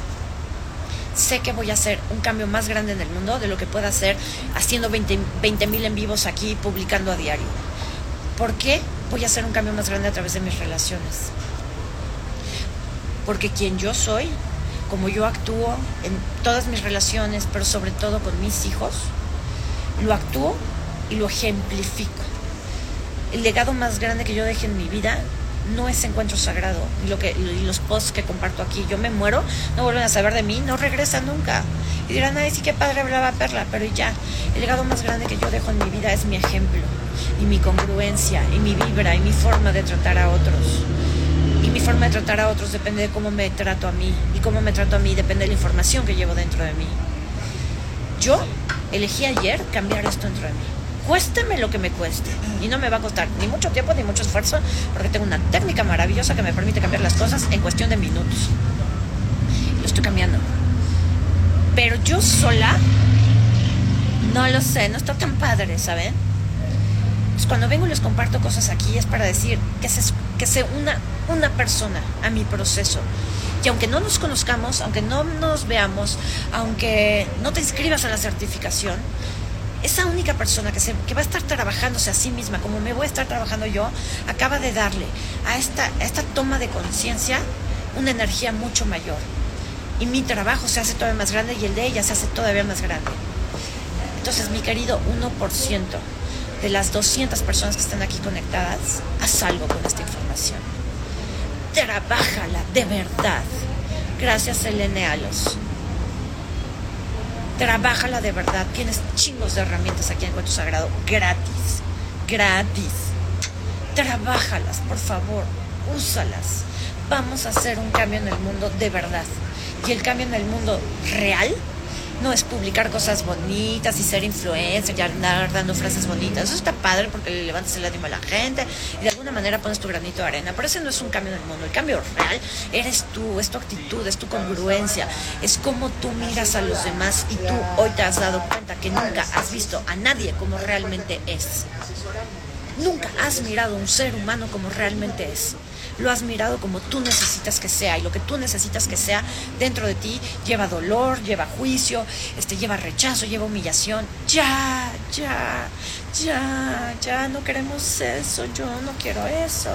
sé que voy a hacer un cambio más grande en el mundo de lo que pueda hacer haciendo 20 mil en vivos aquí, publicando a diario. ¿Por qué voy a hacer un cambio más grande a través de mis relaciones? Porque quien yo soy, como yo actúo en todas mis relaciones, pero sobre todo con mis hijos, lo actúo y lo ejemplifico. El legado más grande que yo deje en mi vida no es encuentro sagrado. Y, los posts que comparto aquí, yo me muero, no vuelven a saber de mí, no regresan nunca. Y dirán, ay, sí, qué padre hablaba Perla, pero ya, el legado más grande que yo dejo en mi vida es mi ejemplo, y mi congruencia, y mi vibra, y mi forma de tratar a otros. Forma de tratar a otros depende de cómo me trato a mí, y cómo me trato a mí depende de la información que llevo dentro de mí. Yo elegí ayer cambiar esto dentro de mí cuésteme lo que me cueste. Y no me va a costar ni mucho tiempo ni mucho esfuerzo, porque tengo una técnica maravillosa que me permite cambiar las cosas en cuestión de minutos. Lo estoy cambiando. Pero yo sola, no lo sé, no está tan padre, ¿saben? Pues cuando vengo y les comparto cosas aquí es para decir que se, que se una una persona a mi proceso. Y aunque no nos conozcamos, aunque no nos veamos, aunque no te inscribas a la certificación, esa única persona que, se, que va a estar trabajándose a sí misma, como me voy a estar trabajando yo, acaba de darle a esta, esta toma de conciencia una energía mucho mayor. Y mi trabajo se hace todavía más grande y el de ella se hace todavía más grande. Entonces, mi querido 1% de las 200 personas que están aquí conectadas, haz algo con esta información. Trabájala de verdad. Gracias, Elene Alos. Trabájala de verdad. Tienes chingos de herramientas aquí en Encuentro Sagrado. Gratis. Gratis. Trabájalas, por favor. Úsalas. Vamos a hacer un cambio en el mundo de verdad. Y el cambio en el mundo real no es publicar cosas bonitas y ser influencer y andar dando frases bonitas. Eso está padre porque le levantas el ánimo a la gente y de alguna manera pones tu granito de arena. Pero ese no es un cambio en el mundo. El cambio real eres tú, es tu actitud, es tu congruencia, es cómo tú miras a los demás y tú hoy te has dado cuenta que nunca has visto a nadie como realmente es. Nunca has mirado a un ser humano como realmente es lo has mirado como tú necesitas que sea y lo que tú necesitas que sea dentro de ti lleva dolor, lleva juicio, este lleva rechazo, lleva humillación. Ya, ya, ya, ya no queremos eso, yo no quiero eso.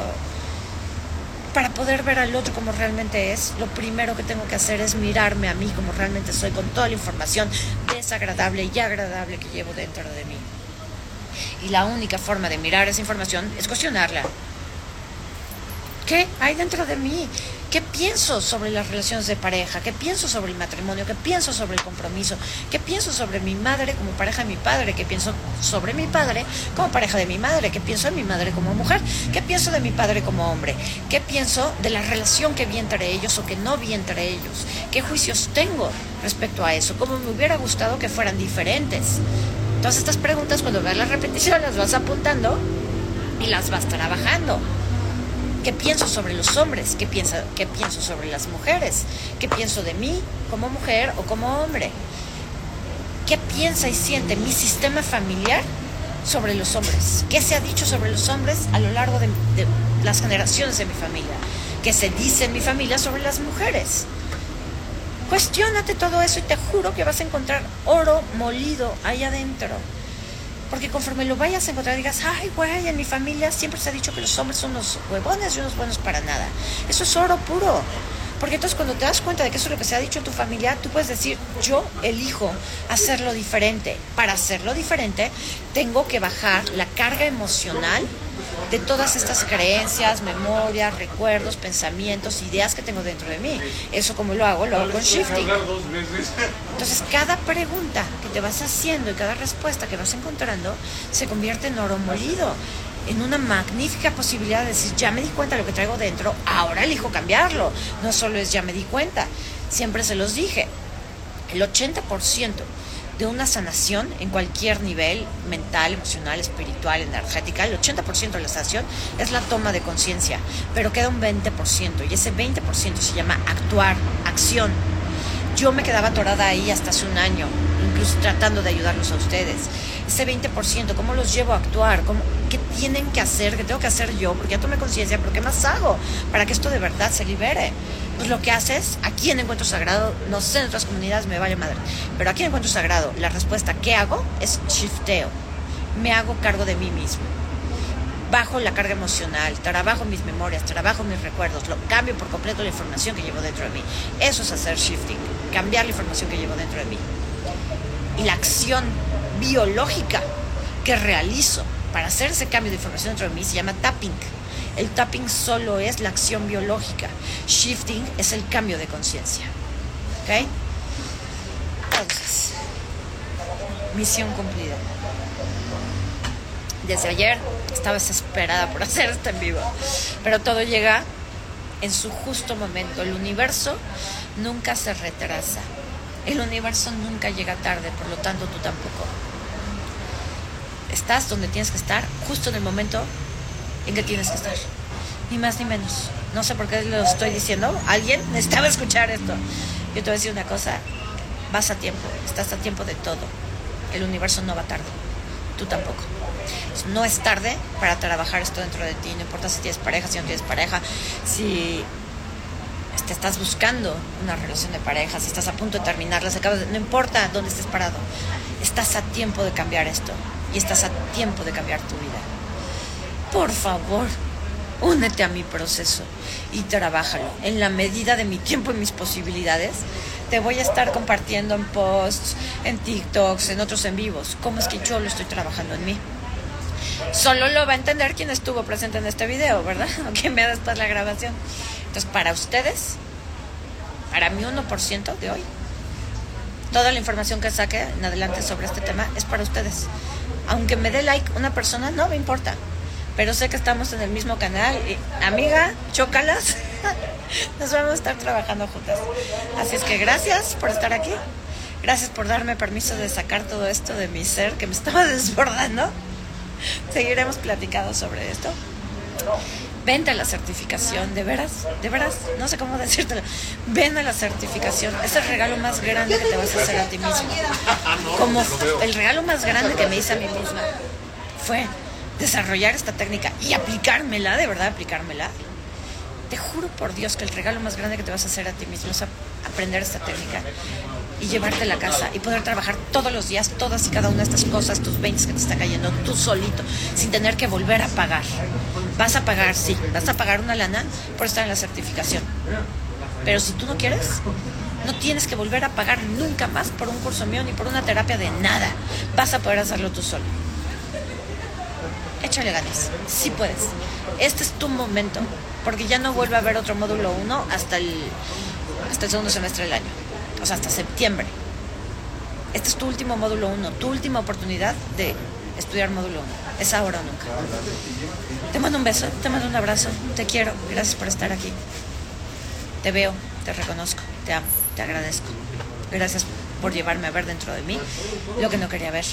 Para poder ver al otro como realmente es, lo primero que tengo que hacer es mirarme a mí como realmente soy, con toda la información desagradable y agradable que llevo dentro de mí. Y la única forma de mirar esa información es cuestionarla, ¿Qué hay dentro de mí? ¿Qué pienso sobre las relaciones de pareja? ¿Qué pienso sobre el matrimonio? ¿Qué pienso sobre el compromiso? ¿Qué pienso sobre mi madre como pareja de mi padre? ¿Qué pienso sobre mi padre como pareja de mi madre? ¿Qué pienso de mi madre como mujer? ¿Qué pienso de mi padre como hombre? ¿Qué pienso de la relación que vi entre ellos o que no vi entre ellos? ¿Qué juicios tengo respecto a eso? ¿Cómo me hubiera gustado que fueran diferentes? Todas estas preguntas cuando veas la repetición las vas apuntando y las vas trabajando qué pienso sobre los hombres, qué, qué pienso sobre las mujeres, qué pienso de mí como mujer o como hombre, qué piensa y siente mi sistema familiar sobre los hombres, qué se ha dicho sobre los hombres a lo largo de, de las generaciones de mi familia, qué se dice en mi familia sobre las mujeres. Cuestiónate todo eso y te juro que vas a encontrar oro molido ahí adentro. Porque conforme lo vayas a encontrar, digas, ay, güey, en mi familia siempre se ha dicho que los hombres son unos huevones y unos buenos para nada. Eso es oro puro. Porque entonces cuando te das cuenta de que eso es lo que se ha dicho en tu familia, tú puedes decir, yo elijo hacerlo diferente. Para hacerlo diferente, tengo que bajar la carga emocional de todas estas creencias, memorias, recuerdos, pensamientos, ideas que tengo dentro de mí. Eso como lo hago, lo hago con shifting. Entonces cada pregunta que te vas haciendo y cada respuesta que vas encontrando se convierte en oro molido en una magnífica posibilidad de decir, ya me di cuenta de lo que traigo dentro, ahora elijo cambiarlo. No solo es ya me di cuenta, siempre se los dije, el 80% de una sanación en cualquier nivel, mental, emocional, espiritual, energética, el 80% de la sanación es la toma de conciencia, pero queda un 20% y ese 20% se llama actuar, acción. Yo me quedaba atorada ahí hasta hace un año, incluso tratando de ayudarlos a ustedes. Ese 20%, ¿cómo los llevo a actuar? ¿Cómo, ¿Qué tienen que hacer? ¿Qué tengo que hacer yo? Porque ya tomé conciencia, pero ¿qué más hago para que esto de verdad se libere? pues lo que haces aquí en Encuentro Sagrado, no sé en otras comunidades me vaya madre, pero aquí en Encuentro Sagrado la respuesta que hago es shifteo, me hago cargo de mí mismo, bajo la carga emocional, trabajo mis memorias, trabajo mis recuerdos, lo cambio por completo la información que llevo dentro de mí. Eso es hacer shifting, cambiar la información que llevo dentro de mí. Y la acción biológica que realizo para hacer ese cambio de información dentro de mí se llama tapping el tapping solo es la acción biológica. Shifting es el cambio de conciencia. ¿Ok? Entonces, misión cumplida. Desde ayer estaba desesperada por *laughs* hacer esto en vivo, pero todo llega en su justo momento. El universo nunca se retrasa. El universo nunca llega tarde, por lo tanto tú tampoco. Estás donde tienes que estar, justo en el momento en que tienes que estar. Ni más ni menos. No sé por qué lo estoy diciendo. Alguien necesitaba escuchar esto. Yo te voy a decir una cosa. Vas a tiempo. Estás a tiempo de todo. El universo no va tarde. Tú tampoco. No es tarde para trabajar esto dentro de ti. No importa si tienes pareja, si no tienes pareja, si te estás buscando una relación de pareja, si estás a punto de terminarla, no importa dónde estés parado. Estás a tiempo de cambiar esto. Y estás a tiempo de cambiar tu vida por favor, únete a mi proceso y trabájalo. En la medida de mi tiempo y mis posibilidades, te voy a estar compartiendo en posts, en TikToks, en otros en vivos, cómo es que yo lo estoy trabajando en mí. Solo lo va a entender quien estuvo presente en este video, ¿verdad? *laughs* O quien la grabación. Entonces, para ustedes, para mi 1% de hoy, toda la información que saque en adelante sobre este tema es para ustedes. Aunque me dé like una persona, no me importa pero sé que estamos en el mismo canal. Y, amiga, chócalas. *laughs* Nos vamos a estar trabajando juntas. Así es que gracias por estar aquí. Gracias por darme permiso de sacar todo esto de mi ser que me estaba *laughs* desbordando. Seguiremos platicando sobre esto. Vente a la certificación, de veras, de veras, no sé cómo *laughs* decírtelo. Ven a la certificación, es el regalo más grande que te vas a hacer a ti mismo. Como el regalo más grande que me hice a mí misma fue desarrollar esta técnica y aplicármela, de verdad aplicármela. Te juro por Dios que el regalo más grande que te vas a hacer a ti mismo es aprender esta técnica y llevarte a la casa y poder trabajar todos los días, todas y cada una de estas cosas, tus 20 que te está cayendo, tú solito, sin tener que volver a pagar. Vas a pagar, sí, vas a pagar una lana por estar en la certificación. Pero si tú no quieres, no tienes que volver a pagar nunca más por un curso mío ni por una terapia de nada. Vas a poder hacerlo tú solo. Échale ganas, sí puedes. Este es tu momento, porque ya no vuelve a haber otro módulo 1 hasta el, hasta el segundo semestre del año sea, hasta septiembre. Este es tu último módulo 1, tu última oportunidad de estudiar módulo 1. Es ahora o nunca. Te mando un beso, te mando un abrazo, te quiero, gracias por estar aquí. Te veo, te reconozco, te amo, te agradezco. Gracias por llevarme a ver dentro de mí lo que no quería ver.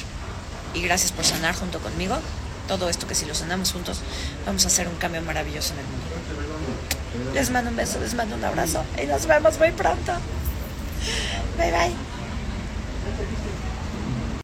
Y gracias por sanar junto conmigo todo esto que si lo sanamos juntos vamos a hacer un cambio maravilloso en el mundo. Les mando un beso, les mando un abrazo y nos vemos muy pronto. 拜拜。